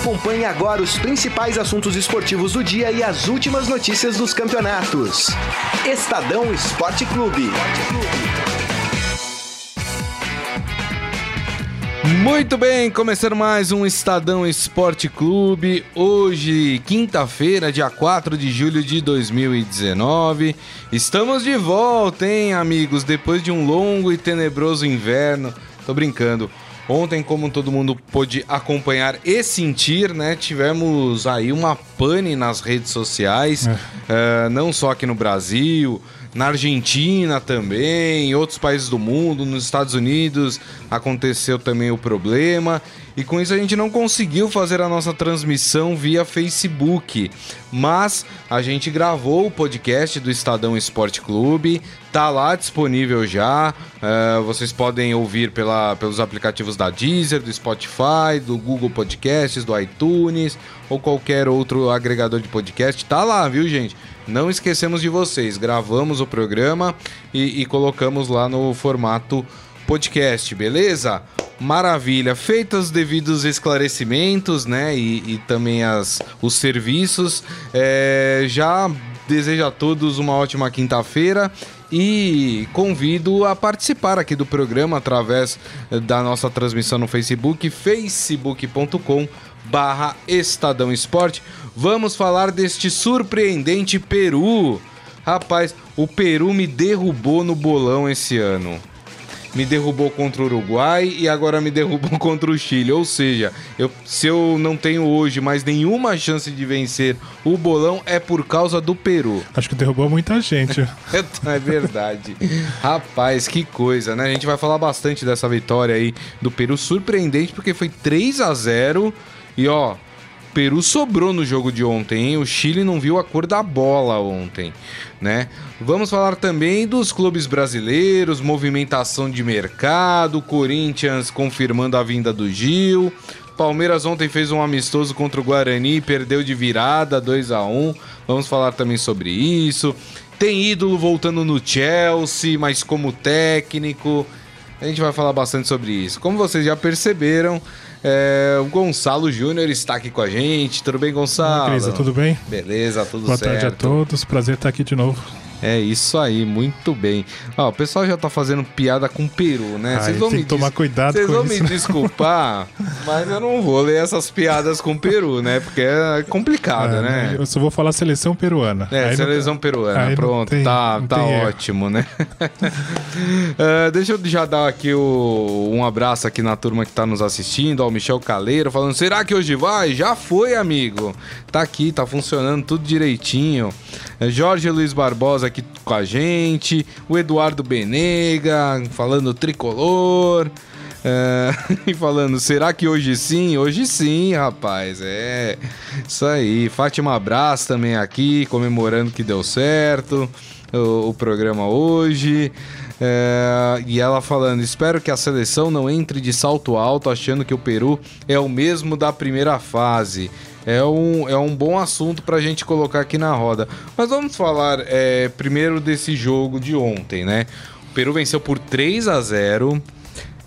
Acompanhe agora os principais assuntos esportivos do dia e as últimas notícias dos campeonatos. Estadão Esporte Clube. Muito bem, começando mais um Estadão Esporte Clube. Hoje, quinta-feira, dia 4 de julho de 2019. Estamos de volta, hein, amigos? Depois de um longo e tenebroso inverno. Tô brincando. Ontem, como todo mundo pôde acompanhar e sentir, né? Tivemos aí uma pane nas redes sociais, é. uh, não só aqui no Brasil, na Argentina também, em outros países do mundo, nos Estados Unidos aconteceu também o problema. E com isso a gente não conseguiu fazer a nossa transmissão via Facebook, mas a gente gravou o podcast do Estadão Esporte Clube, tá lá disponível já. Uh, vocês podem ouvir pela, pelos aplicativos da Deezer, do Spotify, do Google Podcasts, do iTunes ou qualquer outro agregador de podcast. Tá lá, viu, gente? Não esquecemos de vocês. Gravamos o programa e, e colocamos lá no formato podcast, beleza? Maravilha. Feitos os devidos esclarecimentos, né? E, e também as, os serviços. É, já desejo a todos uma ótima quinta-feira e convido a participar aqui do programa através da nossa transmissão no Facebook, facebook.com barra Estadão Esporte. Vamos falar deste surpreendente Peru. Rapaz, o Peru me derrubou no bolão esse ano. Me derrubou contra o Uruguai e agora me derrubou contra o Chile. Ou seja, eu, se eu não tenho hoje mais nenhuma chance de vencer o bolão, é por causa do Peru. Acho que derrubou muita gente. é verdade. Rapaz, que coisa, né? A gente vai falar bastante dessa vitória aí do Peru. Surpreendente porque foi 3 a 0 e ó, Peru sobrou no jogo de ontem, hein? O Chile não viu a cor da bola ontem, né? Vamos falar também dos clubes brasileiros, movimentação de mercado, Corinthians confirmando a vinda do Gil. Palmeiras ontem fez um amistoso contra o Guarani perdeu de virada 2 a 1. Vamos falar também sobre isso. Tem ídolo voltando no Chelsea, mas como técnico. A gente vai falar bastante sobre isso. Como vocês já perceberam, é, o Gonçalo Júnior está aqui com a gente. Tudo bem, Gonçalo? Beleza, tudo bem? Beleza, tudo Boa certo. Boa tarde a todos. Prazer estar aqui de novo. É isso aí, muito bem. Ó, o pessoal já tá fazendo piada com peru, né? Vocês vão tem me que tomar cuidado Vocês vão isso, me né? desculpar, mas eu não vou ler essas piadas com peru, né? Porque é complicado, é, né? Eu só vou falar seleção peruana. É, aí seleção não... peruana. Aí Pronto, tem, tá, tá ótimo, erro. né? uh, deixa eu já dar aqui o, um abraço aqui na turma que tá nos assistindo, ao Michel Caleiro, falando: será que hoje vai? Já foi, amigo. Tá aqui, tá funcionando tudo direitinho. Jorge Luiz Barbosa aqui com a gente, o Eduardo Benega falando tricolor. É, e falando, será que hoje sim? Hoje sim, rapaz. É isso aí. Fátima Abraço também aqui, comemorando que deu certo o, o programa hoje. É, e ela falando: espero que a seleção não entre de salto alto achando que o Peru é o mesmo da primeira fase é um, é um bom assunto para a gente colocar aqui na roda. Mas vamos falar é, primeiro desse jogo de ontem, né? O Peru venceu por 3 a 0.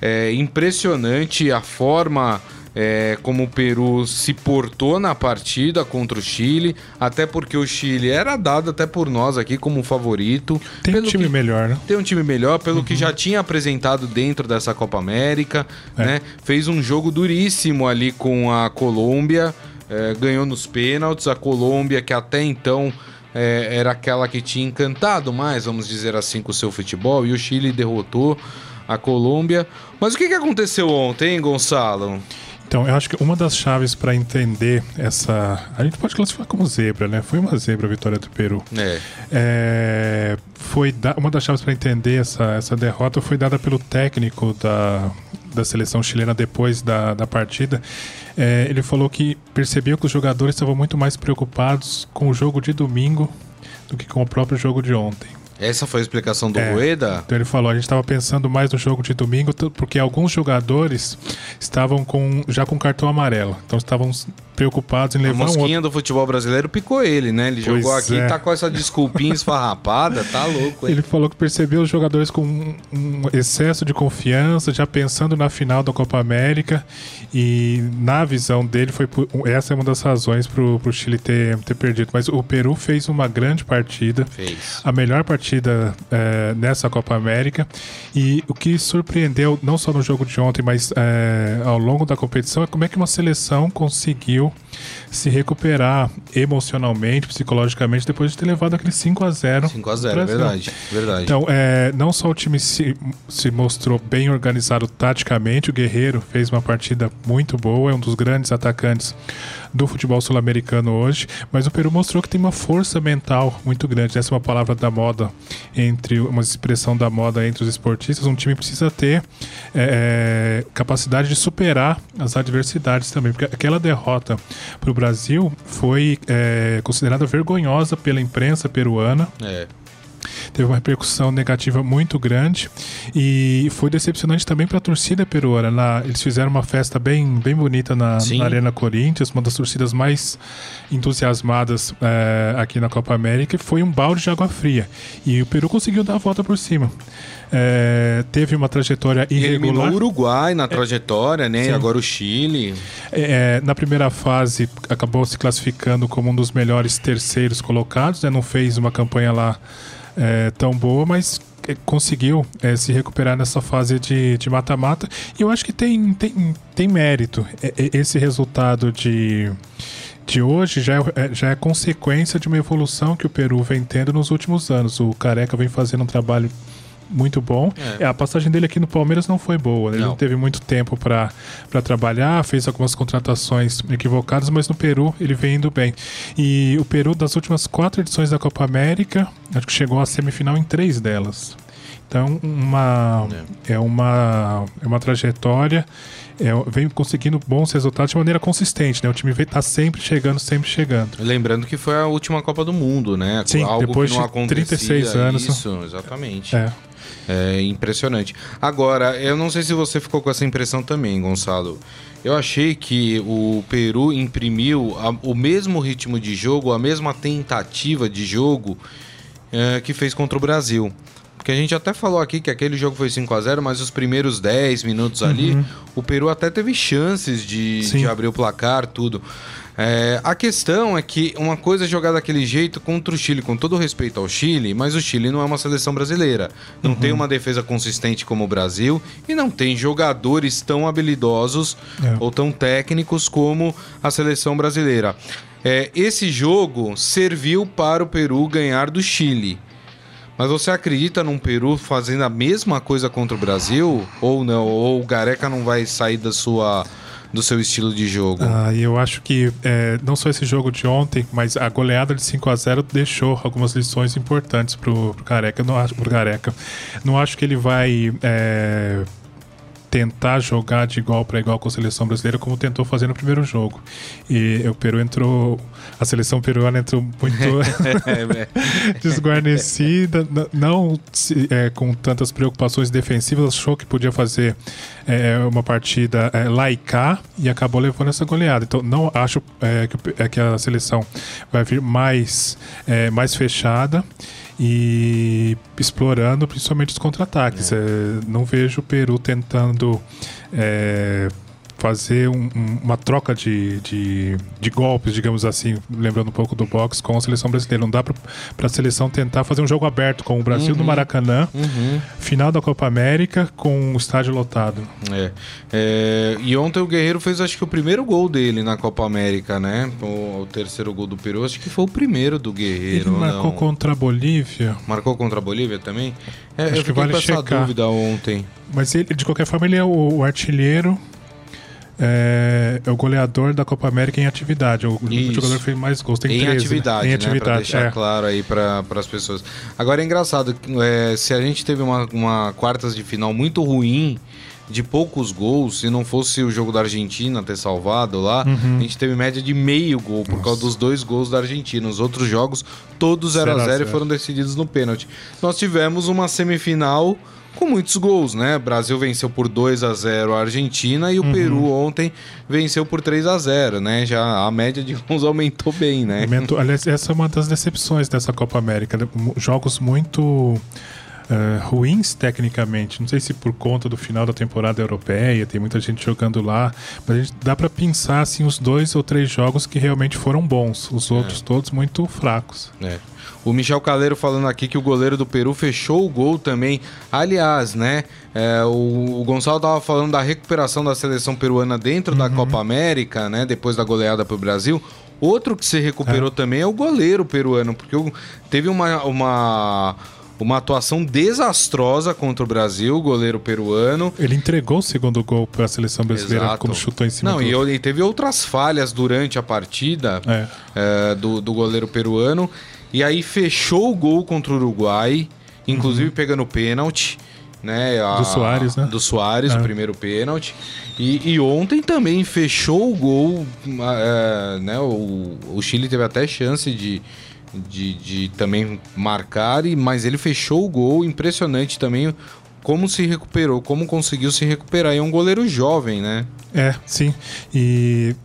É impressionante a forma é, como o Peru se portou na partida contra o Chile, até porque o Chile era dado até por nós aqui como favorito. Tem um time que, melhor, né? Tem um time melhor, pelo uhum. que já tinha apresentado dentro dessa Copa América, é. né? Fez um jogo duríssimo ali com a Colômbia é, ganhou nos pênaltis. A Colômbia, que até então é, era aquela que tinha encantado mais, vamos dizer assim, com o seu futebol, e o Chile derrotou a Colômbia. Mas o que, que aconteceu ontem, hein, Gonçalo? Então, eu acho que uma das chaves para entender essa. A gente pode classificar como zebra, né? Foi uma zebra a vitória do Peru. É. é foi da... Uma das chaves para entender essa, essa derrota foi dada pelo técnico da, da seleção chilena depois da, da partida. É, ele falou que percebeu que os jogadores estavam muito mais preocupados com o jogo de domingo do que com o próprio jogo de ontem. Essa foi a explicação do é, Rueda? Então ele falou, a gente estava pensando mais no jogo de domingo, porque alguns jogadores estavam com já com cartão amarelo. Então estavam preocupados em A levar um outro. mosquinha do futebol brasileiro picou ele, né? Ele Pois jogou aqui é. e tá com essa desculpinha esfarrapada, tá louco, hein? Ele falou que percebeu os jogadores com um, um excesso de confiança, já pensando na final da Copa América. E na visão dele, foi por- essa é uma das razões pro, pro Chile ter, ter perdido. Mas o Peru fez uma grande partida. Fez. a melhor partida eh, nessa Copa América. E o que surpreendeu, não só no jogo de ontem, mas eh, ao longo da competição, é como é que uma seleção conseguiu Brasil se recuperar emocionalmente, psicologicamente, depois de ter levado aquele 5 a 0 5x0, é Brasil. verdade. Verdade. Então, é, não só o time se, se mostrou bem organizado taticamente, o Guerreiro fez uma partida muito boa, é um dos grandes atacantes do futebol sul-americano hoje, mas o Peru mostrou que tem uma força mental muito grande. Essa é uma palavra da moda, entre uma expressão da moda entre os esportistas. Um time precisa ter é, é, capacidade de superar as adversidades também, porque aquela derrota para o Brasil foi é, considerada vergonhosa pela imprensa peruana É. teve uma repercussão negativa muito grande e foi decepcionante também para a torcida peruana. Na- eles fizeram uma festa bem, bem bonita na, na Arena Corinthians, uma das torcidas mais entusiasmadas eh, aqui na Copa América, e foi um balde de água fria. E o Peru conseguiu dar a volta por cima. Eh, teve uma trajetória Eliminou irregular. o Uruguai na trajetória, né? E Sim. agora o Chile. É, na primeira fase acabou se classificando como um dos melhores terceiros colocados, né? não fez uma campanha lá é, tão boa, mas é, conseguiu é, se recuperar nessa fase de mata-mata. E eu acho que tem, tem, tem mérito. É, é, esse resultado de, de hoje já é, é- já é consequência de uma evolução que o Peru vem tendo nos últimos anos. O Careca vem fazendo um trabalho muito bom. É. É, a passagem dele aqui no Palmeiras não foi boa. né? Ele Não. não teve muito tempo para trabalhar, fez algumas contratações equivocadas, mas no Peru ele vem indo bem. E o Peru, das últimas quatro edições da Copa América, acho que chegou à semifinal em três delas. Então, uma, é. uma, é uma trajetória, é, vem conseguindo bons resultados de maneira consistente. Né? O time está sempre chegando, sempre chegando. Lembrando que foi a última Copa do Mundo, né? Sim, Algo depois de acontecia 36 anos. Isso, exatamente. É. É impressionante. Agora, eu não sei se você ficou com essa impressão também, Gonçalo. Eu achei que o Peru imprimiu a- o mesmo ritmo de jogo, a mesma tentativa de jogo é, que fez contra o Brasil. Porque a gente até falou aqui que aquele jogo foi 5 a 0 mas os primeiros 10 minutos ali, o Peru até teve chances de, de abrir o placar, tudo. É, a questão é que uma coisa é jogar daquele jeito contra o Chile, com todo respeito ao Chile, mas o Chile não é uma seleção brasileira. Não tem uma defesa consistente como o Brasil e não tem jogadores tão habilidosos É. ou tão técnicos como a seleção brasileira. É, esse jogo serviu para o Peru ganhar do Chile. Mas você acredita num Peru fazendo a mesma coisa contra o Brasil? Ou não? Ou o Gareca não vai sair da sua, do seu estilo de jogo? Ah, eu acho que é, não só esse jogo de ontem, mas a goleada de 5 a 0 deixou algumas lições importantes pro, pro Careca. Eu não acho, pro Careca. Não acho que ele vai é, tentar jogar de igual para igual com a seleção brasileira como tentou fazer no primeiro jogo. E o Peru entrou, a seleção peruana entrou muito desguarnecida, não é, com tantas preocupações defensivas, achou que podia fazer é, uma partida é, laicar e acabou levando essa goleada. Então, não acho é, que, é, que a seleção vai vir mais, é, mais fechada e explorando principalmente os contra-ataques. É, não vejo o Peru tentando. é, fazer um- um- uma troca de, de, de golpes, digamos assim, lembrando um pouco do boxe com a seleção brasileira. Não dá para a seleção tentar fazer um jogo aberto com o Brasil no Maracanã, final da Copa América com o estádio lotado. É. É, E ontem o Guerreiro fez, acho que o primeiro gol dele na Copa América, né? O, o terceiro gol do Peru, acho que foi o primeiro do Guerreiro. Ele ou marcou não? contra a Bolívia, Marcou contra a Bolívia também? É, Acho eu que vale com essa checar. dúvida ontem. mas ele, de qualquer forma ele é o, o artilheiro. É, é o goleador da Copa América em atividade. O, Isso. jogador que fez mais gols. Tem em 13, né? atividade, Em né? Pra atividade, deixar é. claro aí para as pessoas. Agora é engraçado, é, se a gente teve uma, uma quartas de final muito ruim, de poucos gols, se não fosse o jogo da Argentina ter salvado lá, Uhum. a gente teve média de meio gol por causa dos dois gols da Argentina. Os outros jogos, todos 0 a 0 e 0 a 0. foram decididos no pênalti. Nós tivemos uma semifinal com muitos gols, né? Brasil venceu por 2 a 0 a Argentina e o uhum. Peru ontem venceu por 3 a 0 né? Já a média de gols aumentou bem, né? Aliás, essa é uma das decepções dessa Copa América. Né? Jogos muito uh, ruins tecnicamente. Não sei se por conta do final da temporada europeia, tem muita gente jogando lá, mas gente dá para pensar assim os dois ou três jogos que realmente foram bons, os outros é. todos muito fracos. É. O Michel Caleiro falando aqui que o goleiro do Peru fechou o gol também. Aliás, né? É, o, o, Gonçalo tava falando da recuperação da seleção peruana dentro uhum. da Copa América, né? Depois da goleada pro Brasil. Outro que se recuperou é. também é o goleiro peruano, porque teve uma, uma uma atuação desastrosa contra o Brasil, goleiro peruano. Ele entregou o segundo gol para a seleção brasileira Exato. quando chutou em cima Não, do... e, e teve outras falhas durante a partida é. É, do, do goleiro peruano. E aí fechou o gol contra o Uruguai, inclusive uhum. pegando pênalti. Né, a, do Soares, né? Do Soares, é. o primeiro pênalti. E, e, ontem também fechou o gol. É, né, o, o Chile teve até chance de, de, de também marcar, e, mas ele fechou o gol, impressionante também como se recuperou, como conseguiu se recuperar. E é um goleiro jovem, né? É, sim. E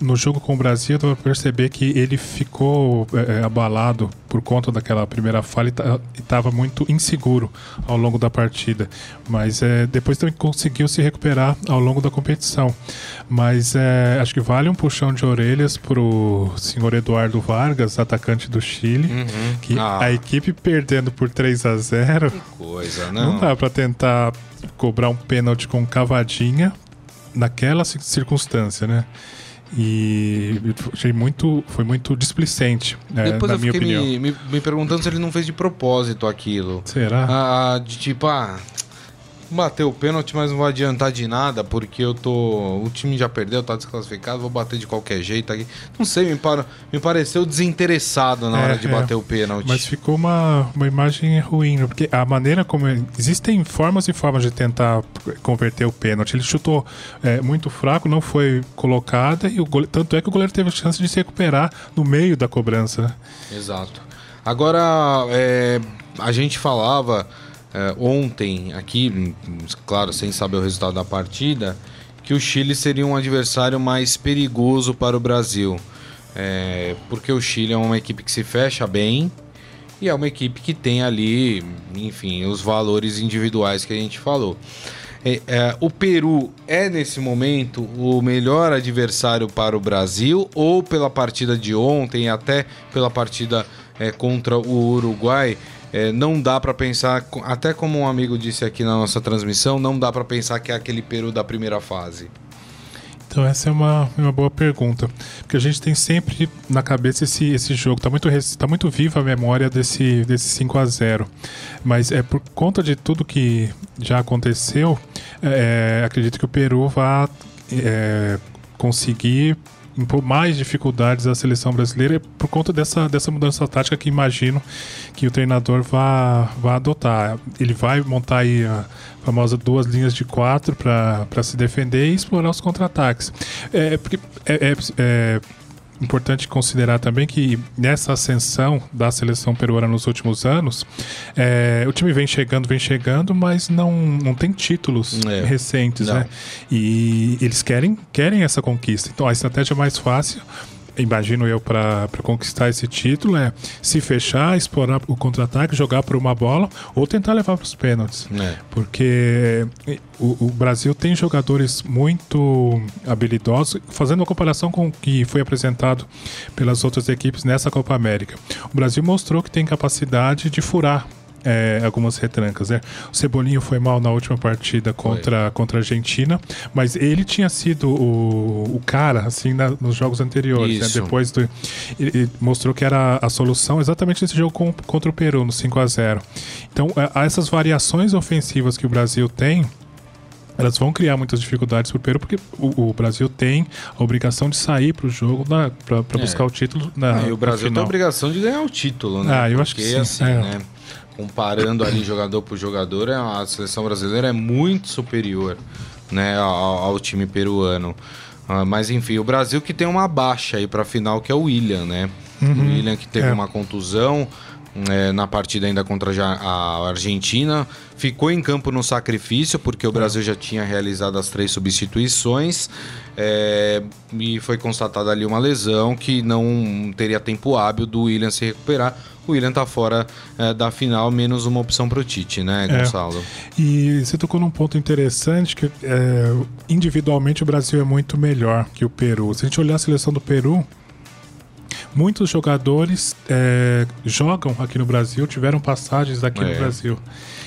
no jogo com o Brasil, deu pra perceber que ele ficou é, é abalado por conta daquela primeira falha e estava muito inseguro ao longo da partida. Mas é, depois também conseguiu se recuperar ao longo da competição. Mas é, acho que vale um puxão de orelhas pro senhor Eduardo Vargas, atacante do Chile, uhum. que ah. a equipe perdendo por 3 a 0 que coisa, não. Não dá para tentar cobrar um pênalti com cavadinha naquela circunstância, né? E achei muito, foi muito displicente, é, Depois na eu minha fiquei opinião. Me, me, me, perguntando se ele não fez de propósito aquilo. Será? Ah, de tipo, ah, bater o pênalti, mas não vai adiantar de nada, porque eu tô. O time já perdeu, tá desclassificado, vou bater de qualquer jeito aqui. Não sei, me, para... me pareceu desinteressado na é, hora de é, bater o pênalti. Mas ficou uma, uma imagem ruim, porque a maneira como. Existem formas e formas de tentar converter o pênalti. Ele chutou é, muito fraco, não foi colocada, e o goleiro... tanto é que o goleiro teve a chance de se recuperar no meio da cobrança. Né? Exato. Agora, é, a gente falava uh, ontem, aqui, claro, sem saber o resultado da partida, que o Chile seria um adversário mais perigoso para o Brasil. É, porque o Chile é uma equipe que se fecha bem e é uma equipe que tem ali, enfim, os valores individuais que a gente falou. É, é, o Peru é nesse momento o melhor adversário para o Brasil ou pela partida de ontem, até pela partida contra o Uruguai, é, não dá para pensar, até como um amigo disse aqui na nossa transmissão, não dá para pensar que é aquele Peru da primeira fase. Então essa é uma, uma boa pergunta, porque a gente tem sempre na cabeça esse, esse jogo, está muito, tá muito viva a memória desse, desse 5 a 0 mas é por conta de tudo que já aconteceu, é, acredito que o Peru vai é, conseguir impor mais dificuldades à seleção brasileira por conta dessa, dessa mudança tática que imagino que o treinador vá, vá adotar. Ele vai montar aí a famosa duas linhas de quatro para se defender e explorar os contra-ataques. É, porque é, é, é importante considerar também que nessa ascensão da seleção peruana nos últimos anos, é, o time vem chegando, vem chegando, mas não, não tem títulos é. recentes, não. né? E eles querem, querem essa conquista. Então a estratégia mais fácil imagino eu, para conquistar esse título é se fechar, explorar o contra-ataque, jogar por uma bola ou tentar levar para os pênaltis. É. Porque o, o, Brasil tem jogadores muito habilidosos, fazendo uma comparação com o que foi apresentado pelas outras equipes nessa Copa América. O Brasil mostrou que tem capacidade de furar é, algumas retrancas. Né? O Cebolinho foi mal na última partida contra, contra a Argentina, mas ele tinha sido o, o cara assim na, nos jogos anteriores. Né? Depois do, ele, ele mostrou que era a solução exatamente nesse jogo com, contra o Peru, no 5 a 0 Então, há essas variações ofensivas que o Brasil tem elas vão criar muitas dificuldades para o Peru, porque o, o, Brasil tem a obrigação de sair para o jogo para é. buscar o título. Na, ah, e o Brasil tem a obrigação de ganhar o título, né? Ah, eu porque, acho que sim. Assim, é. né? Comparando ali jogador por jogador, é a seleção brasileira é muito superior né, ao, ao time peruano. Uh, mas enfim, o Brasil que tem uma baixa aí para final, que é o William, né? Uhum. O William que teve é. uma contusão, é, na partida ainda contra a Argentina. Ficou em campo no sacrifício, porque o Brasil já tinha realizado as três substituições. É, e foi constatada ali uma lesão que não teria tempo hábil do William se recuperar. O William tá fora é, da final, menos uma opção para o Tite, né, é. Gonçalo? É. E você tocou num ponto interessante que é, individualmente o Brasil é muito melhor que o Peru. Se a gente olhar a seleção do Peru, muitos jogadores é, jogam aqui no Brasil, tiveram passagens aqui é. no Brasil.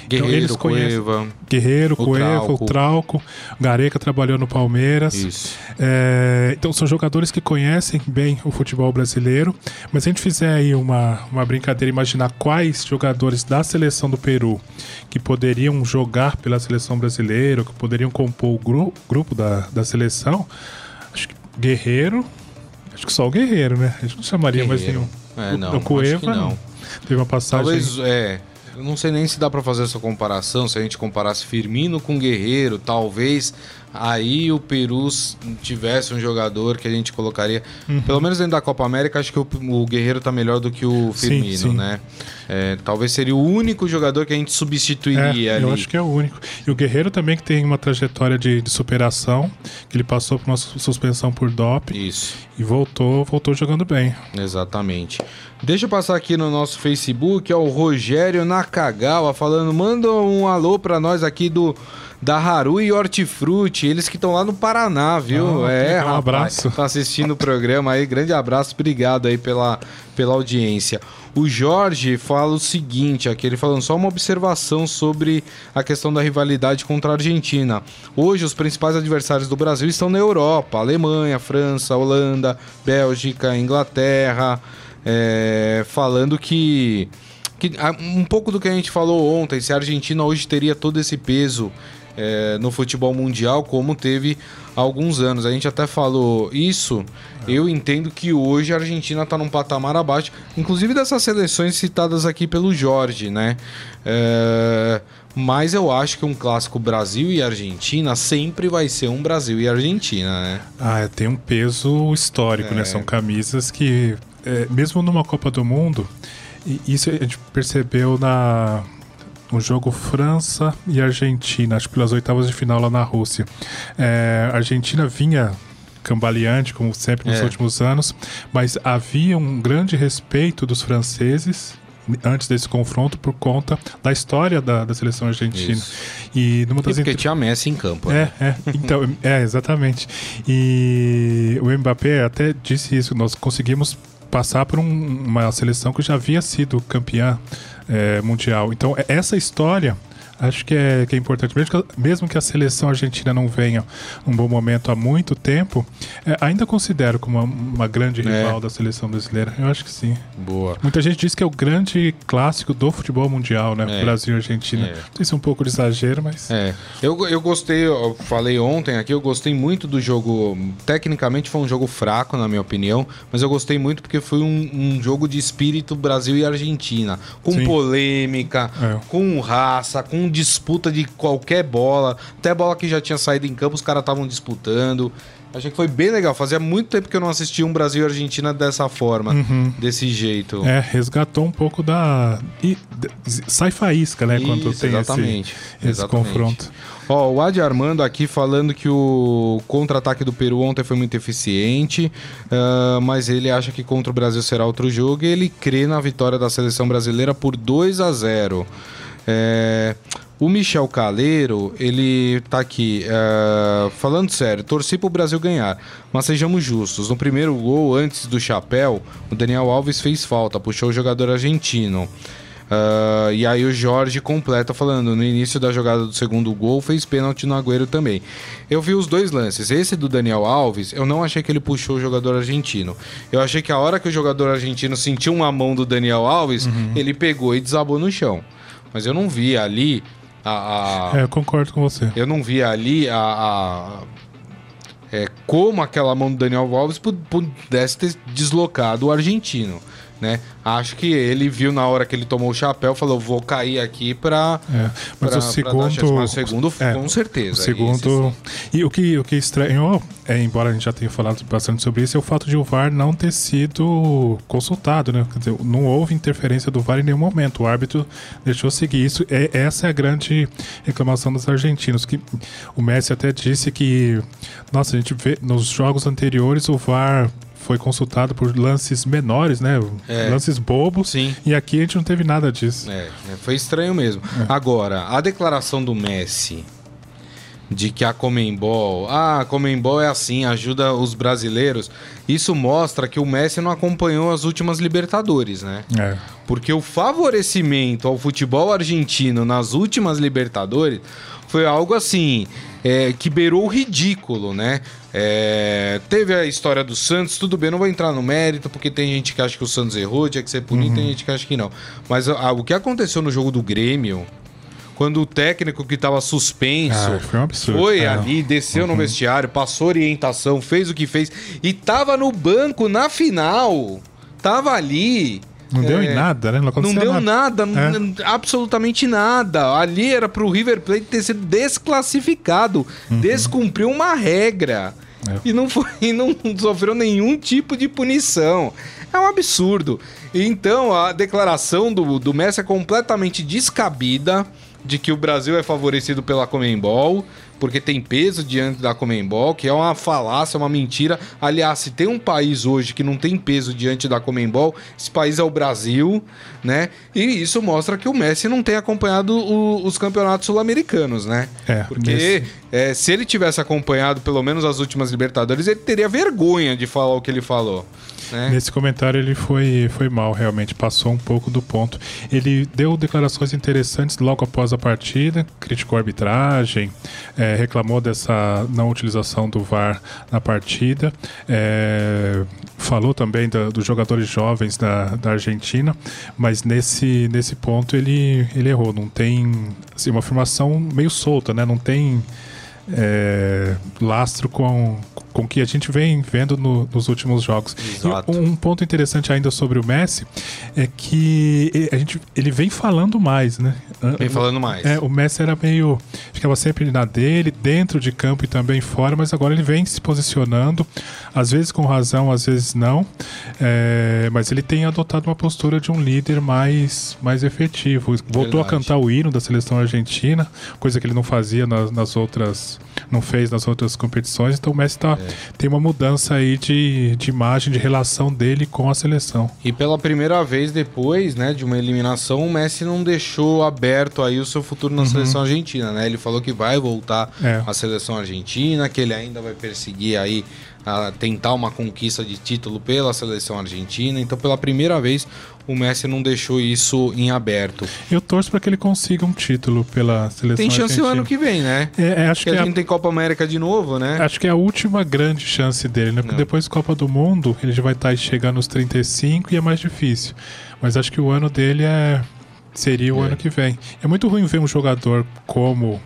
Guerreiro, então, eles conhecem Cueva, Guerreiro, o Cueva, Trauco. o Trauco, Gareca trabalhou no Palmeiras. Isso. É, então são jogadores que conhecem bem o futebol brasileiro. Mas se a gente fizer aí uma, uma brincadeira, imaginar quais jogadores da seleção do Peru que poderiam jogar pela seleção brasileira, que poderiam compor o gru grupo da, da seleção, acho que Guerreiro, acho que só o Guerreiro, né? A gente não chamaria Guerreiro. mais nenhum. É, não, o Cueva não. Teve uma passagem. Talvez, é, eu não sei nem se dá para fazer essa comparação, se a gente comparasse Firmino com Guerreiro, talvez aí o Peru tivesse um jogador que a gente colocaria, uhum. pelo menos dentro da Copa América, acho que o, o Guerreiro tá melhor do que o Firmino, sim, sim. né? É, talvez seria o único jogador que a gente substituiria é, ali. Eu acho que é o único. E o Guerreiro também que tem uma trajetória de, de superação, que ele passou por uma suspensão por doping. Isso. E voltou, voltou jogando bem. Exatamente. Deixa eu passar aqui no nosso Facebook, é o Rogério Nakagawa falando, manda um alô para nós aqui do da Haru e Hortifruti, eles que estão lá no Paraná, viu? Ah, é, um abraço. Tá assistindo o programa aí, grande abraço, obrigado aí pela, pela audiência. O Jorge fala o seguinte aqui, ele falando só uma observação sobre a questão da rivalidade contra a Argentina. Hoje os principais adversários do Brasil estão na Europa, Alemanha, França, Holanda, Bélgica, Inglaterra, é, falando que que um pouco do que a gente falou ontem, se a Argentina hoje teria todo esse peso é, no futebol mundial como teve há alguns anos. A gente até falou isso. Eu entendo que hoje a Argentina está num patamar abaixo, inclusive dessas seleções citadas aqui pelo Jorge, né? É, mas eu acho que um clássico Brasil e Argentina sempre vai ser um Brasil e Argentina, né? Ah, tem um peso histórico, né? é. São camisas que, é, mesmo numa Copa do Mundo, isso a gente percebeu na, um jogo França e Argentina, acho que pelas oitavas de final lá na Rússia. É, a Argentina vinha cambaleante, como sempre nos é. últimos anos, mas havia um grande respeito dos franceses antes desse confronto por conta da história da, da seleção argentina. Isso. E numa das e porque tinha Messi em campo. É, né? é, então, é, exatamente. E o Mbappé até disse isso, nós conseguimos passar por um, uma seleção que já havia sido campeã é, mundial. Então, é, essa história Acho que é, que é importante. Mesmo que, mesmo que a seleção argentina não venha um bom momento há muito tempo, é, ainda considero como uma, uma grande é. rival da seleção brasileira. Eu acho que sim. Boa. Muita gente diz que é o grande clássico do futebol mundial, né? É. Brasil e Argentina. É. Sei se é um pouco de exagero, mas. É. Eu, eu gostei, eu falei ontem aqui, eu gostei muito do jogo. Tecnicamente foi um jogo fraco, na minha opinião, mas eu gostei muito porque foi um, um jogo de espírito Brasil e Argentina. Com sim. polêmica, é. com raça, com disputa de qualquer bola. Até bola que já tinha saído em campo, os caras estavam disputando. Achei que foi bem legal. Fazia muito tempo que eu não assistia um Brasil e Argentina dessa forma, uhum. desse jeito. É, resgatou um pouco da. E, sai faísca, né? Isso, quando tem exatamente, esse, esse exatamente. confronto. Ó, o Adi Armando aqui falando que o contra-ataque do Peru ontem foi muito eficiente, uh, mas ele acha que contra o Brasil será outro jogo e ele crê na vitória da seleção brasileira por 2 a 0. É, o Michel Caleiro, ele tá aqui, uh, falando sério, torci pro Brasil ganhar, mas sejamos justos. No primeiro gol, antes do chapéu, o Daniel Alves fez falta, puxou o jogador argentino. Uh, e aí o Jorge completa falando, no início da jogada do segundo gol, fez pênalti no Agüero também. Eu vi os dois lances. Esse do Daniel Alves, eu não achei que ele puxou o jogador argentino. Eu achei que a hora que o jogador argentino sentiu uma mão do Daniel Alves, uhum. ele pegou e desabou no chão. Mas eu não vi ali a, a, é, eu concordo com você. Eu não vi ali a, a é, como aquela mão do Daniel Alves pudesse ter deslocado o argentino. Né? Acho que ele viu na hora que ele tomou o chapéu, falou, vou cair aqui pra... É, mas pra- o segundo. Mas o segundo, é, com certeza. O segundo. E o que, o que estranhou, é, embora a gente já tenha falado bastante sobre isso, é o fato de o VAR não ter sido consultado, né? Quer dizer, não houve interferência do VAR em nenhum momento. O árbitro deixou seguir isso. É, essa é a grande reclamação dos argentinos. Que o Messi até disse que, nossa, a gente vê nos jogos anteriores o VAR foi consultado por lances menores, né? É. Lances bobos. Sim. E aqui a gente não teve nada disso. É, é, foi estranho mesmo. Agora, a declaração do Messi de que a Comembol, ah, a Comembol é assim, ajuda os brasileiros. Isso mostra que o Messi não acompanhou as últimas Libertadores, né? É. Porque o favorecimento ao futebol argentino nas últimas Libertadores foi algo assim é, que beirou o ridículo, né? É, teve a história do Santos, tudo bem, não vou entrar no mérito, porque tem gente que acha que o Santos errou, tinha que ser punido, tem gente que acha que não. Mas ah, o que aconteceu no jogo do Grêmio, quando o técnico que estava suspenso Ah, foi um absurdo. foi É. ali, desceu no vestiário, passou orientação, fez o que fez e tava no banco na final. Tava ali. Não deu É, em nada, né? Não Não deu nada. nada, É. absolutamente nada. Ali era pro River Plate ter sido desclassificado, descumpriu uma regra. Uhum. É. E não foi, e não sofreu nenhum tipo de punição. É um absurdo. Então a declaração do, do Messi é completamente descabida de que o Brasil é favorecido pela Comembol, porque tem peso diante da Comembol, que é uma falácia, uma mentira. Aliás, se tem um país hoje que não tem peso diante da Comembol, esse país é o Brasil, né? E isso mostra que o Messi não tem acompanhado o- os campeonatos sul-americanos, né? É, Porque é, se ele tivesse acompanhado pelo menos as últimas Libertadores, ele teria vergonha de falar o que ele falou. Né? Nesse comentário ele foi, foi mal, realmente, passou um pouco do ponto. Ele deu declarações interessantes logo após a partida, criticou a arbitragem, eh, reclamou dessa não utilização do VAR na partida, eh, falou também da- dos jogadores jovens da, da Argentina, mas nesse, nesse ponto ele, ele errou. Não tem assim, uma afirmação meio solta, né? Não tem é, lastro com com o que a gente vem vendo no- nos últimos jogos. Exato. E um ponto interessante ainda sobre o Messi é que ele, a gente, ele vem falando mais, né? Vem falando mais. É, o Messi era meio. ficava sempre na dele, dentro de campo e também fora, mas agora ele vem se posicionando, às vezes com razão, às vezes não. É, mas ele tem adotado uma postura de um líder mais, mais efetivo. Voltou a Verdade. cantar o hino da seleção argentina, coisa que ele não fazia nas, nas outras. não fez nas outras competições. Então o Messi tá, É. tem uma mudança aí de, de imagem, de relação dele com a seleção. E pela primeira vez depois, né, de uma eliminação, o Messi não deixou aberto aí o seu futuro na seleção argentina, né? Ele falou que vai voltar Uhum. É. à seleção argentina, que ele ainda vai perseguir aí tentar uma conquista de título pela seleção argentina. Então, pela primeira vez, o Messi não deixou isso em aberto. Eu torço para que ele consiga um título pela seleção Tem chance argentina. o ano que vem, né? É, é, acho Porque que a é a gente tem Copa América de novo, né? Acho que é a última grande chance dele, né? Porque Não. depois da Copa do Mundo, ele já vai estar chegando nos 35 e é mais difícil. Mas acho que o ano dele é seria o É. ano que vem. É muito ruim ver um jogador como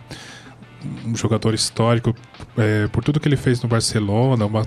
um jogador histórico é, por tudo que ele fez no Barcelona, uma-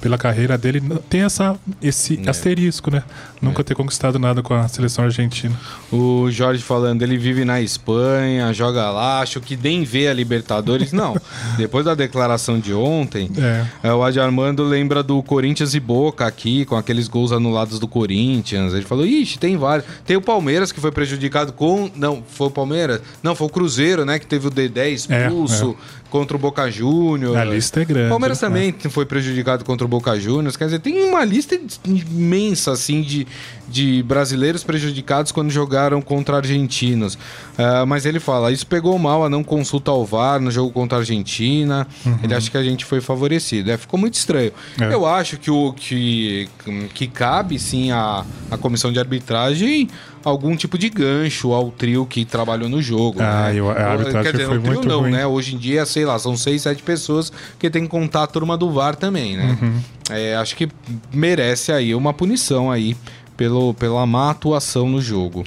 pela carreira dele, tem essa, esse É. asterisco, né? Nunca ter conquistado nada com a seleção argentina. O Jorge falando, ele vive na Espanha, joga lá, acho que nem vê a Libertadores. Não. Depois da declaração de ontem, É. é, o Adi Armando lembra do Corinthians e Boca aqui, com aqueles gols anulados do Corinthians. Ele falou, ixi, tem vários. Tem o Palmeiras que foi prejudicado com. Não, foi o Palmeiras? Não, foi o Cruzeiro, né? Que teve o Dedé expulso contra o Boca Júnior. A lista é grande. O Palmeiras né? também foi prejudicado contra o Boca Juniors. Quer dizer, tem uma lista imensa, assim, de, de brasileiros prejudicados quando jogaram contra argentinos. Ah, mas ele fala, isso pegou mal a não consulta ao VAR no jogo contra a Argentina. Ele acha que a gente foi favorecido. É, ficou muito estranho. É. Eu acho que, o, que, que cabe, sim, a, a comissão de arbitragem algum tipo de gancho ao trio que trabalhou no jogo. Ah, né? eu- a arbitragem Quer dizer, foi o trio muito não, ruim. né? Hoje em dia, sei lá, são seis, sete pessoas que tem que contar a turma do VAR também, né? Uhum. É, acho que merece aí uma punição aí pelo, pela má atuação no jogo.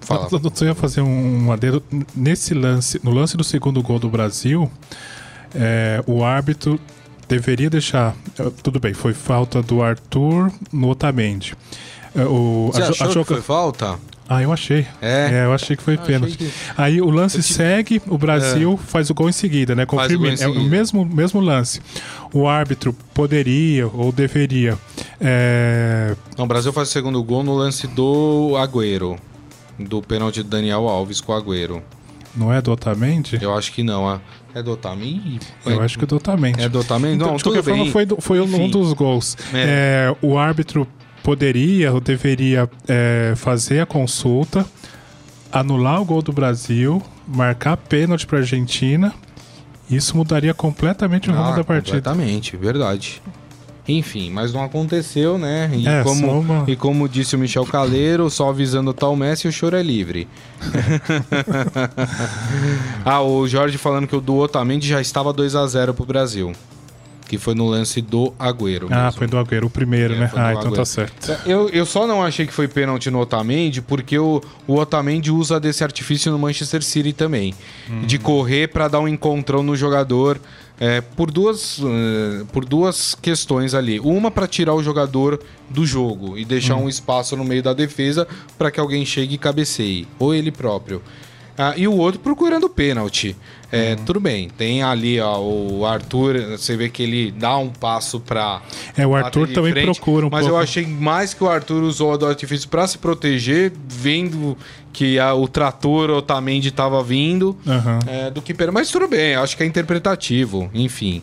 Fala. Eu só ia fazer um, um adendo. Nesse lance, no lance do segundo gol do Brasil, é, o árbitro deveria deixar. eh, Tudo bem, foi falta do Arthur no Otamendi. É, o, Você achou, achou que foi falta? Ah, eu achei. É? eu achei que foi achei pênalti. que- Aí o lance te- segue, o Brasil faz o gol em seguida, né? Em É o mesmo, mesmo lance. O árbitro poderia ou deveria. é, Não, o Brasil faz o segundo gol no lance do Agüero. Do pênalti do Daniel Alves com o Agüero. não é do Otamendi? Eu acho que não. ah. É do Otamendi? Eu acho que é do Otamendi. É do Otamendi? Então, Não, de tudo qualquer forma, bem. foi, do- foi um dos gols. É. É, o árbitro poderia ou deveria é, fazer a consulta, anular o gol do Brasil, marcar pênalti para Argentina. Isso mudaria completamente o rumo Ah, da partida. Completamente, verdade. Enfim, mas não aconteceu, né? E, É, como, uma- e como disse o Michel Caleiro, só avisando o tal Messi, o choro é livre. ah, o Jorge falando que o do Otamendi já estava 2 a 0 pro Brasil. Que foi no lance do Agüero. Ah, mesmo. foi do Agüero, o primeiro, É, né? Ah, então Agüero. tá certo. Eu, eu só não achei que foi pênalti no Otamendi porque o, o Otamendi usa desse artifício no Manchester City também. De correr para dar um encontrão no jogador é, por, duas, eh, por duas questões ali. Uma para tirar o jogador do jogo e deixar um espaço no meio da defesa para que alguém chegue e cabeceie. Ou ele próprio. Ah, e o outro procurando pênalti. É, Tudo bem, tem ali ó, o Arthur, você vê que ele dá um passo para É, o Arthur também frente, procura um mas eu pouco. achei mais que o Arthur usou do artifício para se proteger, vendo que a- o trator Otamendi estava vindo, Aham. é, do que pera. Mas tudo bem, acho que é interpretativo, enfim.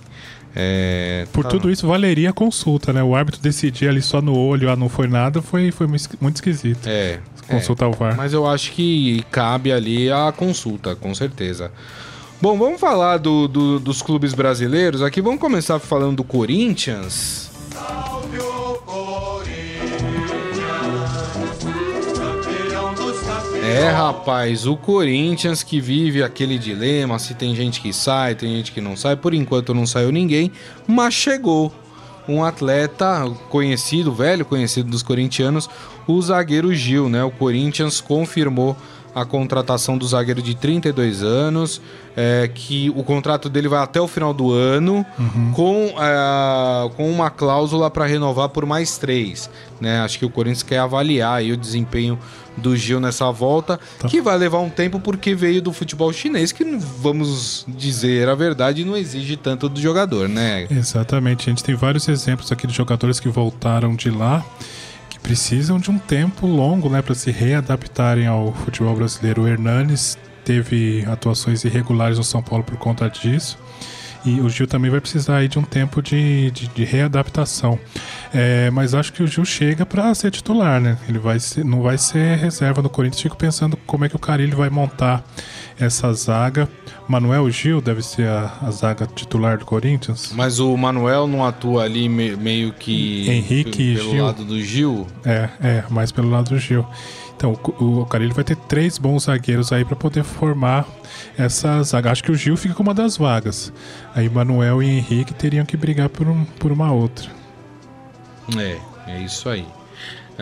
É, Por tá- tudo isso, valeria a consulta, né? O árbitro decidir ali só no olho, ah, não foi nada, foi, foi muito esquisito. É. Consultar o VAR. Mas eu acho que cabe ali a consulta, com certeza. Bom, vamos falar do- do- dos clubes brasileiros. Aqui vamos começar falando do Corinthians. É, rapaz, o Corinthians que vive aquele dilema, se tem gente que sai, tem gente que não sai. Por enquanto não saiu ninguém, mas chegou um atleta conhecido, velho conhecido dos corintianos, o zagueiro Gil, né? O Corinthians confirmou a contratação do zagueiro de 32 anos, é, que o contrato dele vai até o final do ano, com, é, com uma cláusula para renovar por mais três. Né? Acho que o Corinthians quer avaliar o desempenho do Gil nessa volta, que vai levar um tempo porque veio do futebol chinês, que vamos dizer a verdade, não exige tanto do jogador, né? Exatamente. A gente tem vários exemplos aqui de jogadores que voltaram de lá precisam de um tempo longo né, para se readaptarem ao futebol brasileiro. O Hernanes teve atuações irregulares no São Paulo por conta disso. E o Gil também vai precisar aí de um tempo de, de, de readaptação. É, mas acho que o Gil chega para ser titular, né? Ele vai ser, não vai ser reserva no Corinthians. Fico pensando como é que o Carilli vai montar essa zaga. Manuel Gil deve ser a, a zaga titular do Corinthians. Mas o Manuel não atua ali me- meio que Henrique pe- pelo Gil. lado do Gil. É, é, mais pelo lado do Gil. Então, o, o Carilli vai ter três bons zagueiros aí para poder formar essa zaga. Acho que o Gil fica com uma das vagas. Aí Manuel e Henrique teriam que brigar por, um, por uma outra. É, é isso aí.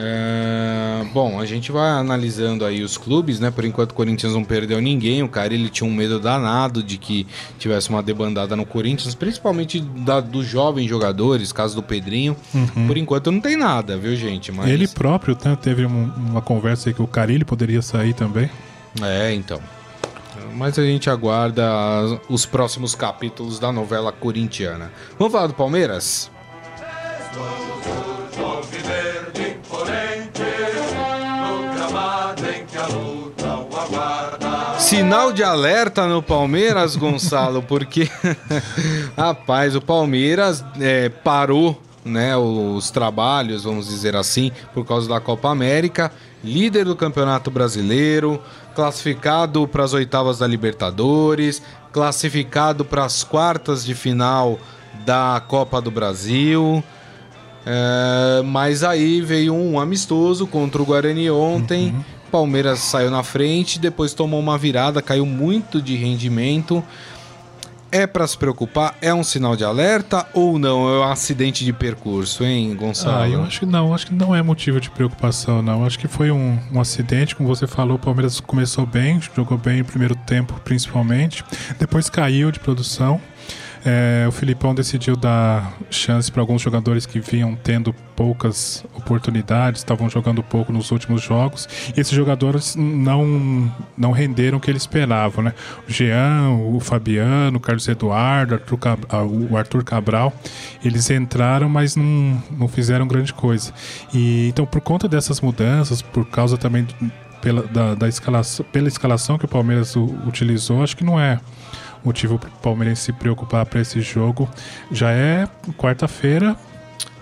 É, bom, a gente vai analisando aí os clubes, né? Por enquanto o Corinthians não perdeu ninguém. O cara ele tinha um medo danado de que tivesse uma debandada no Corinthians, principalmente da, dos jovens jogadores, caso do Pedrinho. Por enquanto não tem nada, viu, gente? Mas Ele próprio né, teve um- uma conversa aí que o Carilli poderia sair também. é, então. Mas a gente aguarda os próximos capítulos da novela corintiana. Vamos falar do Palmeiras? Verde Sinal de alerta no Palmeiras, Gonçalo, porque rapaz, o Palmeiras é, parou, né, os trabalhos, vamos dizer assim, por causa da Copa América, líder do Campeonato Brasileiro, classificado para as oitavas da Libertadores, classificado para as quartas de final da Copa do Brasil. É, mas aí veio um amistoso contra o Guarani ontem. Palmeiras saiu na frente, depois tomou uma virada, caiu muito de rendimento. É pra se preocupar? É um sinal de alerta ou não? É um acidente de percurso, hein, Gonçalo? Ah, eu acho que não, acho que não é motivo de preocupação, não. Acho que foi um, um acidente, como você falou, o Palmeiras começou bem, jogou bem no primeiro tempo, principalmente. Depois caiu de produção. É, o Filipão decidiu dar chance para alguns jogadores que vinham tendo poucas oportunidades, estavam jogando pouco nos últimos jogos, e esses jogadores não, não renderam o que ele esperava, né? O Jean, o Fabiano, o Carlos Eduardo, Arthur o Arthur Cabral, eles entraram, mas não, não fizeram grande coisa. E então, por conta dessas mudanças, por causa também pela, da, da escalação, pela escalação que o Palmeiras utilizou, acho que não é motivo para o Palmeiras se preocupar para esse jogo. Já é quarta-feira,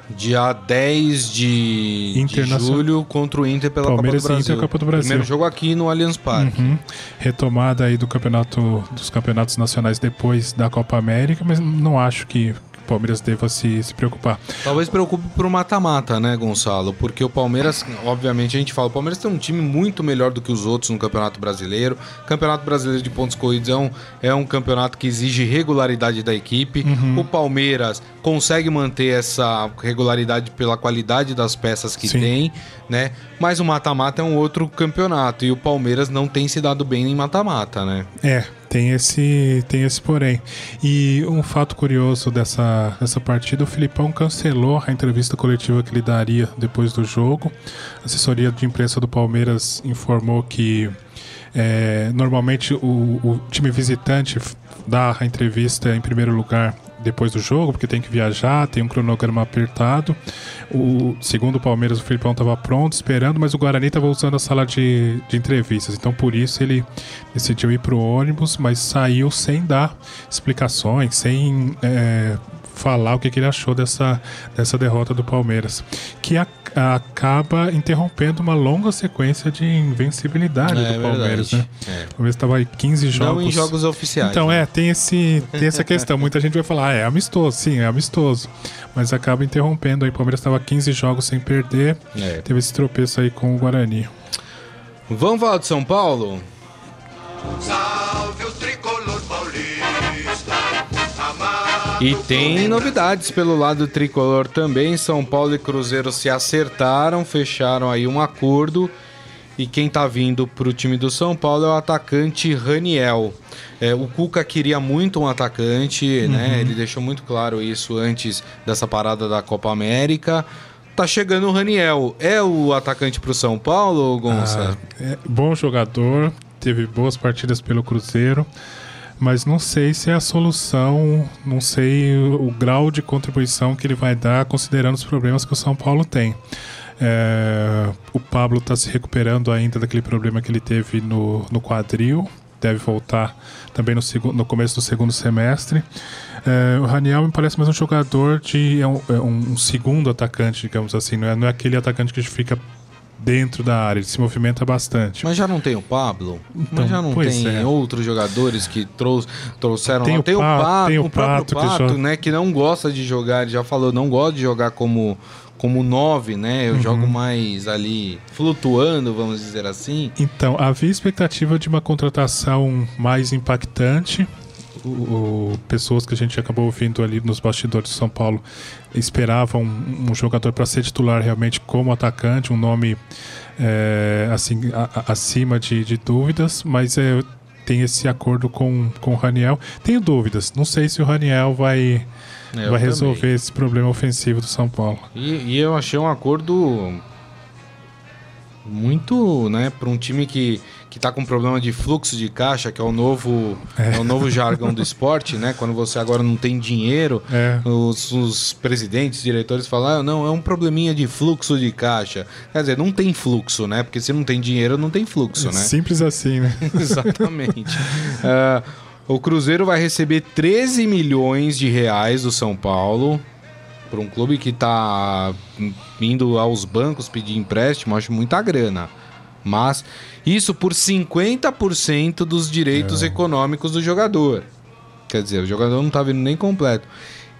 Dia 10 de, de Internacional- julho contra o Inter pela Palmeiras Copa do Brasil. Inter, Copa do Brasil. Primeiro jogo aqui no Allianz Parque. Uhum. Retomada aí do campeonato dos campeonatos nacionais depois da Copa América, mas não acho que Palmeiras deva se, se preocupar. Talvez preocupe pro mata-mata, né, Gonçalo? Porque o Palmeiras, obviamente, a gente fala, o Palmeiras tem um time muito melhor do que os outros no Campeonato Brasileiro. Campeonato Brasileiro de pontos corridos é um, é um campeonato que exige regularidade da equipe. O Palmeiras consegue manter essa regularidade pela qualidade das peças que Sim. tem, né? Mas o mata-mata é um outro campeonato e o Palmeiras não tem se dado bem em mata-mata, né? É, tem esse, tem esse porém. E um fato curioso dessa, dessa partida, o Filipão cancelou a entrevista coletiva que ele daria depois do jogo. A assessoria de imprensa do Palmeiras informou que é, normalmente o, o time visitante dá a entrevista em primeiro lugar depois do jogo, porque tem que viajar, tem um cronograma apertado. O, segundo o Palmeiras, o Filipão estava pronto, esperando, mas o Guarani estava usando a sala de, de entrevistas. Então, por isso, ele decidiu ir para o ônibus, mas saiu sem dar explicações, sem é, falar o que, que ele achou dessa, dessa derrota do Palmeiras, que a- acaba interrompendo uma longa sequência de invencibilidade É do Palmeiras. verdade. Né? É. O Palmeiras estava em 15 jogos. Não em jogos oficiais. Então, né? é, tem, esse, tem essa questão. Muita gente vai falar, ah, é amistoso. Sim, é amistoso. Mas acaba interrompendo aí. O Palmeiras estava 15 jogos sem perder. É. Teve esse tropeço aí com o Guarani. Vamos falar de São Paulo? Salve E tem novidades pelo lado tricolor também. São Paulo e Cruzeiro se acertaram, fecharam aí um acordo. E quem tá vindo pro time do São Paulo é o atacante Raniel. É, o Cuca queria muito um atacante, né? Ele deixou muito claro isso antes dessa parada da Copa América. Tá chegando o Raniel. É o atacante pro São Paulo, Gonça? Ah, é bom jogador, teve boas partidas pelo Cruzeiro, mas não sei se é a solução, não sei o, o grau de contribuição que ele vai dar, considerando os problemas que o São Paulo tem. É, o Pablo está se recuperando ainda daquele problema que ele teve no, no quadril, deve voltar também no, segu- no começo do segundo semestre. É, o Raniel me parece mais um jogador de. É um, é um segundo atacante, digamos assim, não é, não é aquele atacante que fica dentro da área, ele se movimenta bastante. Mas já não tem o Pablo? Então, Mas já não tem é. outros jogadores que trouxeram Tem o Tem o Pato, tem o o próprio Pato que Pato, né? Que não gosta de jogar, ele já falou, não gosta de jogar como, como nove, né? Eu Uhum. jogo mais ali flutuando, vamos dizer assim. Então, havia expectativa de uma contratação mais impactante. O, pessoas que a gente acabou ouvindo ali nos bastidores de São Paulo esperavam um, um jogador para ser titular realmente como atacante, um nome é, assim a- acima de, de dúvidas, mas é, tem esse acordo com, com o Raniel. Tenho dúvidas, não sei se o Raniel vai, É, eu vai resolver também. esse problema ofensivo do São Paulo. E, e eu achei um acordo muito, né, para um time que, que tá com problema de fluxo de caixa, que é o novo é. o novo jargão do esporte, né? Quando você agora não tem dinheiro, É. os, os presidentes, diretores falam, ah, não, é um probleminha de fluxo de caixa. Quer dizer, não tem fluxo, né? Porque se não tem dinheiro, não tem fluxo, né? Simples assim, né? Exatamente. Ah, o Cruzeiro vai receber 13 milhões de reais do São Paulo para um clube que está indo aos bancos pedir empréstimo, acho muita grana. Mas isso por 50% dos direitos econômicos do jogador. Quer dizer, o jogador não está vindo nem completo.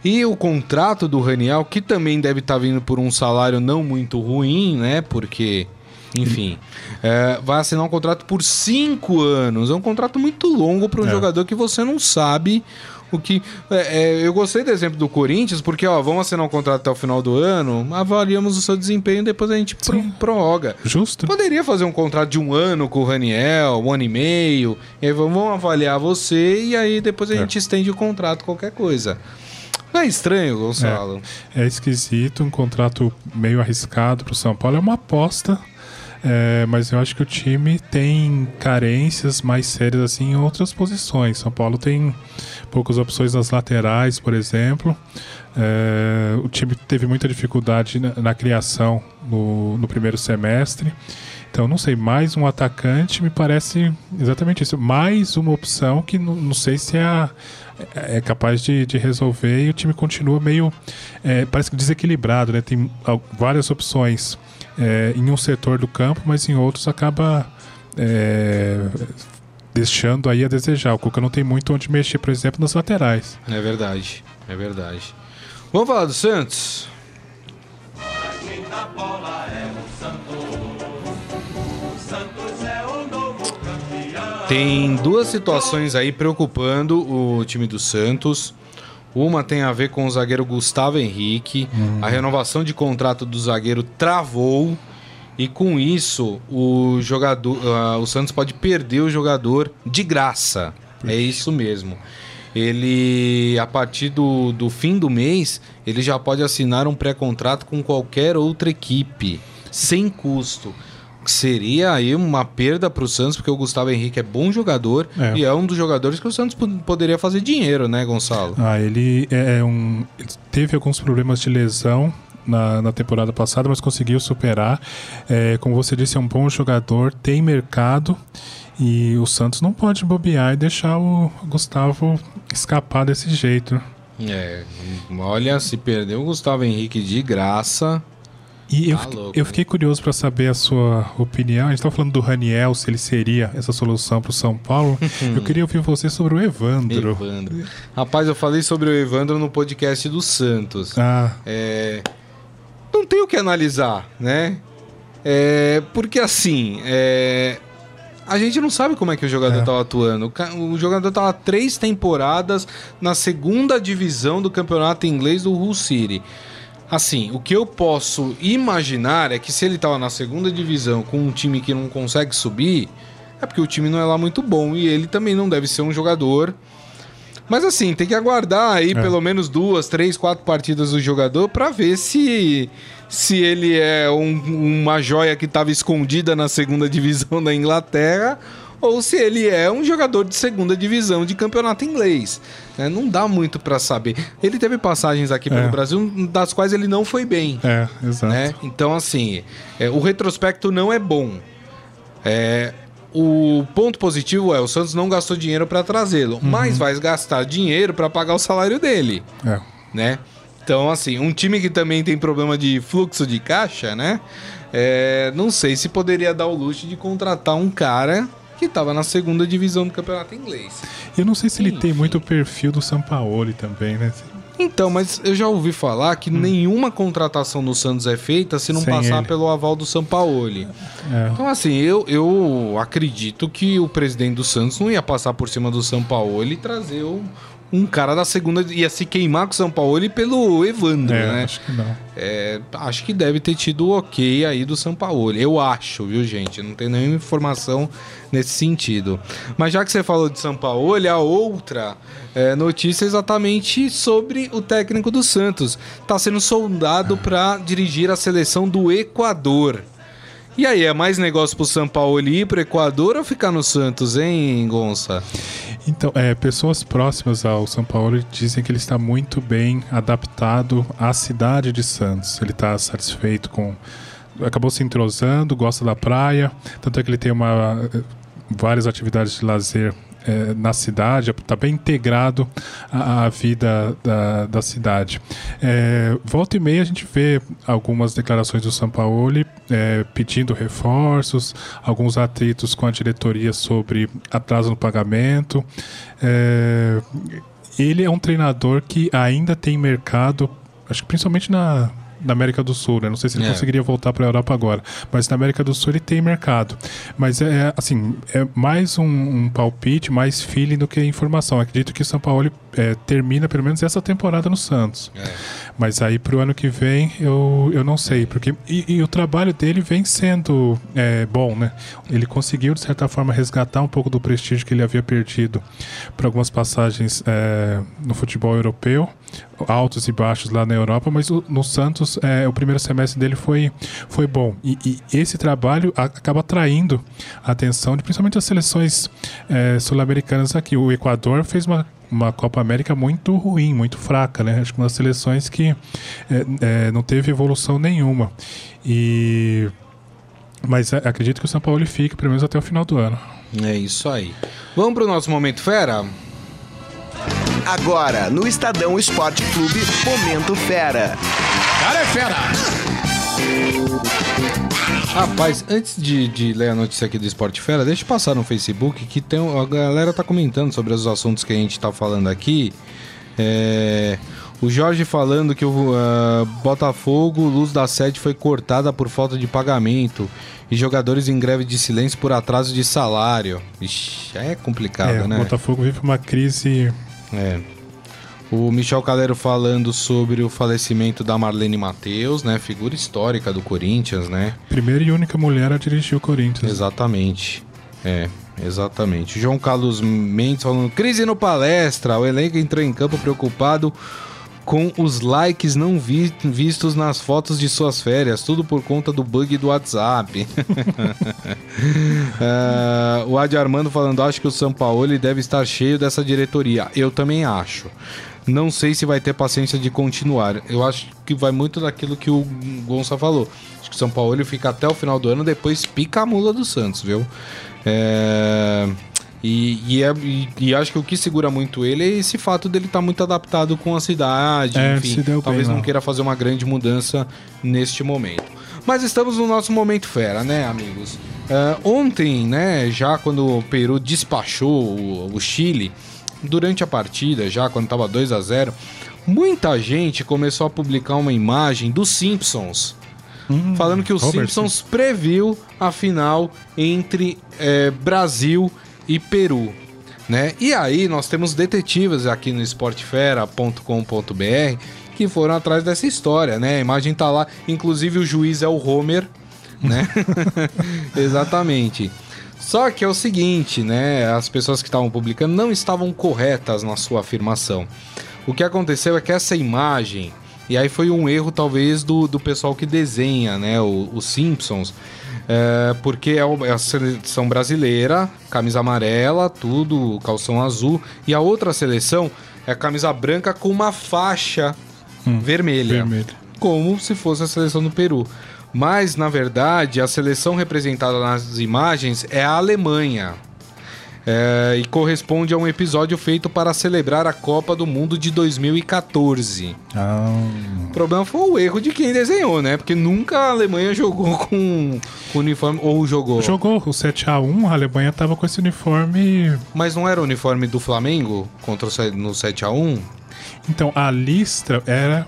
E o contrato do Raniel, que também deve estar vindo por um salário não muito ruim, né? Porque, enfim, é, vai assinar um contrato por cinco anos. É um contrato muito longo para um É. jogador que você não sabe O que. é, é, eu gostei do exemplo do Corinthians, porque, ó, vamos assinar um contrato até o final do ano, avaliamos o seu desempenho depois a gente pro, prorroga. Justo. Poderia fazer um contrato de um ano com o Raniel, um ano e meio, e aí vamos avaliar você e aí depois a É. gente estende o contrato, qualquer coisa. Não é estranho, Gonçalo? É esquisito, um contrato meio arriscado pro São Paulo. É uma aposta, é, mas eu acho que o time tem carências mais sérias assim em outras posições. São Paulo tem poucas opções nas laterais, por exemplo. É, o time teve muita dificuldade na, na criação no, no primeiro semestre. Então, não sei, mais um atacante me parece exatamente isso. Mais uma opção que não, não sei se é, a- é capaz de, de resolver e o time continua meio. é, parece que desequilibrado, né? Tem várias opções é, em um setor do campo, mas em outros acaba. é, deixando aí a desejar. O Cuca não tem muito onde mexer, por exemplo, nas laterais. É verdade, é verdade. Vamos falar do Santos? Tem duas situações aí preocupando o time do Santos. Uma tem a ver com o zagueiro Gustavo Henrique. A renovação de contrato do zagueiro travou. E com isso, o jogador, ah, o Santos pode perder o jogador de graça. É isso mesmo. Ele, a partir do, do fim do mês, ele já pode assinar um pré-contrato com qualquer outra equipe, sem custo. Seria aí uma perda para o Santos, porque o Gustavo Henrique é bom jogador É. e é um dos jogadores que o Santos po- poderia fazer dinheiro, né, Gonçalo? Ah, ele é um. ele teve alguns problemas de lesão na, na temporada passada, mas conseguiu superar. É, como você disse, é um bom jogador, tem mercado. E o Santos não pode bobear e deixar o Gustavo escapar desse jeito. É, olha, se perdeu o Gustavo Henrique de graça. E eu, Tá fiquei- louco, eu fiquei curioso para saber a sua opinião. A gente estava falando do Raniel, se ele seria essa solução para o São Paulo. eu queria ouvir você sobre o Evandro. Evandro. Rapaz, eu falei sobre o Evandro no podcast do Santos. Ah, É, não tem o que analisar, né? É, porque assim, é, a gente não sabe como é que o jogador É. estava atuando. O jogador estava três temporadas na segunda divisão do campeonato inglês do Hull City. Assim, o que eu posso imaginar é que se ele estava na segunda divisão com um time que não consegue subir, é porque o time não é lá muito bom e ele também não deve ser um jogador. Mas assim, tem que aguardar aí É. pelo menos duas, três, quatro partidas do jogador pra ver se se ele é um- uma joia que estava escondida na segunda divisão da Inglaterra ou se ele é um jogador de segunda divisão de campeonato inglês. né? Não dá muito pra saber. Ele teve passagens aqui pelo É. Brasil das quais ele não foi bem é, exato. né? Então, assim, é, o retrospecto não é bom. É, o ponto positivo é o Santos não gastou dinheiro para trazê-lo, mas vai gastar dinheiro para pagar o salário dele, É. né? Então, assim, um time que também tem problema de fluxo de caixa, né? É, não sei se poderia dar o luxo de contratar um cara que estava na segunda divisão do campeonato inglês. Eu não sei se ele tem Enfim. muito o perfil do Sampaoli também, né? Então, mas eu já ouvi falar que nenhuma contratação no Santos é feita se não Sem passar ele. pelo aval do Sampaoli. É. Então, assim, eu, eu acredito que o presidente do Santos não ia passar por cima do Sampaoli e trazer o- um cara da segunda. ia se queimar com o Sampaoli pelo Evandro, É, né? acho que não. É, acho que deve ter tido o ok aí do Sampaoli. Eu acho, viu, gente? Não tem nenhuma informação nesse sentido. Mas já que você falou de Sampaoli, a outra é, notícia é exatamente sobre o técnico do Santos. Tá sendo soldado para dirigir a seleção do Equador. E aí, é mais negócio pro Sampaoli ir pro Equador ou ficar no Santos, hein, Gonça? Então, é, pessoas próximas ao São Paulo dizem que ele está muito bem adaptado à cidade de Santos. Ele está satisfeito com. Acabou se entrosando, gosta da praia, tanto é que ele tem uma, várias atividades de lazer é, na cidade, está bem integrado à, à vida da, da cidade. É, volta e meia a gente vê algumas declarações do Sampaoli é, pedindo reforços, alguns atritos com a diretoria sobre atraso no pagamento. É, ele é um treinador que ainda tem mercado, acho que principalmente na, na América do Sul, né? Não sei se ele É. conseguiria voltar para a Europa agora, mas na América do Sul ele tem mercado. Mas é assim, é mais um, um palpite, mais feeling do que informação. Acredito que o São Paulo é, termina pelo menos essa temporada no Santos. É. Mas aí pro ano que vem eu, eu não sei, porque e, e o trabalho dele vem sendo é, bom, né? Ele conseguiu de certa forma resgatar um pouco do prestígio que ele havia perdido por algumas passagens é, no futebol europeu, altos e baixos lá na Europa, mas o- no Santos é, o primeiro semestre dele foi, foi bom e, e esse trabalho a- acaba atraindo a atenção de principalmente as seleções é, sul-americanas aqui. O Equador fez uma uma Copa América muito ruim, muito fraca, né? Acho que uma das seleções que é, é, não teve evolução nenhuma. E mas acredito que o São Paulo fique pelo menos até o final do ano. É isso aí. Vamos pro nosso momento fera? Agora, no Estadão Esporte Clube, Momento Fera. Cara é fera! Rapaz, antes de, de ler a notícia aqui do Esporte Fera, deixa eu passar no Facebook que tem, a galera tá comentando sobre os assuntos que a gente tá falando aqui. É, o Jorge falando que o ah, Botafogo, luz da sede, foi cortada por falta de pagamento e jogadores em greve de silêncio por atraso de salário. Ixi, é complicado, É, o né? Botafogo vive uma crise. É. O Michel Calero falando sobre o falecimento da Marlene Matheus, né? Figura histórica do Corinthians, né? Primeira e única mulher a dirigir o Corinthians. Exatamente. É, exatamente. João Carlos Mendes falando: crise no palestra. O elenco entrou em campo preocupado com os likes não vi- vistos nas fotos de suas férias, tudo por conta do bug do WhatsApp. Ah, o Adi Armando falando: acho que o São Paulo deve estar cheio dessa diretoria. Eu também acho. Não sei se vai ter paciência de continuar. Eu acho que vai muito daquilo que o Gonça falou. Acho que o São Paulo fica até o final do ano, depois pica a mula do Santos, viu? É, E, e, é- e- e acho que o que segura muito ele é esse fato dele estar muito adaptado com a cidade. É, enfim, talvez não queira fazer uma grande mudança neste momento. Mas estamos no nosso momento fera, né, amigos? É, ontem, né, já quando o Peru despachou o, o Chile, durante a partida, já quando estava 2 a 0 muita gente começou a publicar uma imagem dos Simpsons. falando que o Robert Simpsons previu a final entre é, Brasil e Peru. Né? E aí nós temos detetives aqui no esportefera.com.br que foram atrás dessa história, né? A imagem tá lá, inclusive o juiz é o Homer, né? Exatamente. Só que é o seguinte, né? As pessoas que estavam publicando não estavam corretas na sua afirmação. O que aconteceu é que essa imagem, e aí foi um erro talvez do, do pessoal que desenha, né? o- Os Simpsons. É, porque é é a seleção brasileira, camisa amarela, tudo, calção azul, e a outra seleção é a camisa branca com uma faixa vermelha Vermelho. como se fosse a seleção do Peru. Mas, na verdade, a seleção representada nas imagens é a Alemanha. É, e corresponde a um episódio feito para celebrar a Copa do Mundo de 2014. Ah, O problema foi o erro de quem desenhou, né? Porque nunca a Alemanha jogou com, com uniforme. Ou jogou. jogou o 7x1, a Alemanha tava com esse uniforme. Mas não era o uniforme do Flamengo contra o, no 7x1? Então, a listra era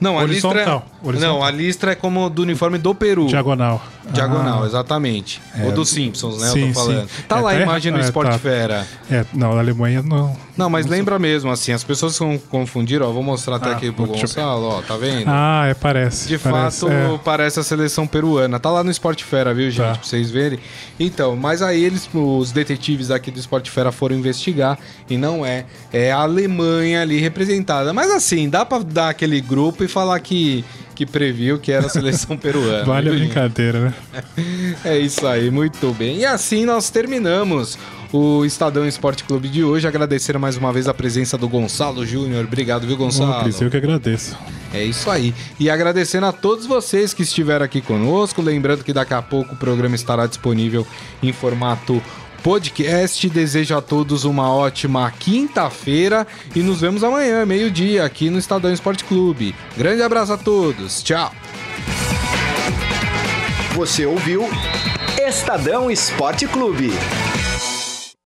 Não, a listra. Horizontal, horizontal. Não, a listra é como do uniforme do Peru. diagonal. Diagonal, Ah, exatamente. É. O dos Simpsons, né? eu Sim, tô falando. sim. Tá É, lá a imagem erra- é, Sport tá. Fera. É, não, a Alemanha não. Não, mas lembra mesmo, assim, as pessoas vão confundir, ó. Vou mostrar até Ah, aqui pro. Gonçalo, ó, tá vendo? Ah, é, parece. De parece, fato, é. parece a seleção peruana. Tá lá no Sport Fera, viu, gente? Tá. Pra vocês verem. Então, mas aí eles, os detetives aqui do Sport Fera foram investigar e não é. É a Alemanha ali representada. Mas assim, dá pra dar aquele grupo e falar que, que previu que era a seleção peruana. Vale a brincadeira, né? É isso aí, muito bem. E assim nós terminamos o Estadão Esporte Clube de hoje. Agradecer mais uma vez a presença do Gonçalo Júnior. Obrigado, viu, Gonçalo? Cris, eu que agradeço. É isso aí. E agradecendo a todos vocês que estiveram aqui conosco. Lembrando que daqui a pouco o programa estará disponível em formato podcast. Desejo a todos uma ótima quinta-feira e nos vemos amanhã, meio-dia, aqui no Estadão Esporte Clube. Grande abraço a todos. Tchau. Você ouviu Estadão Esporte Clube.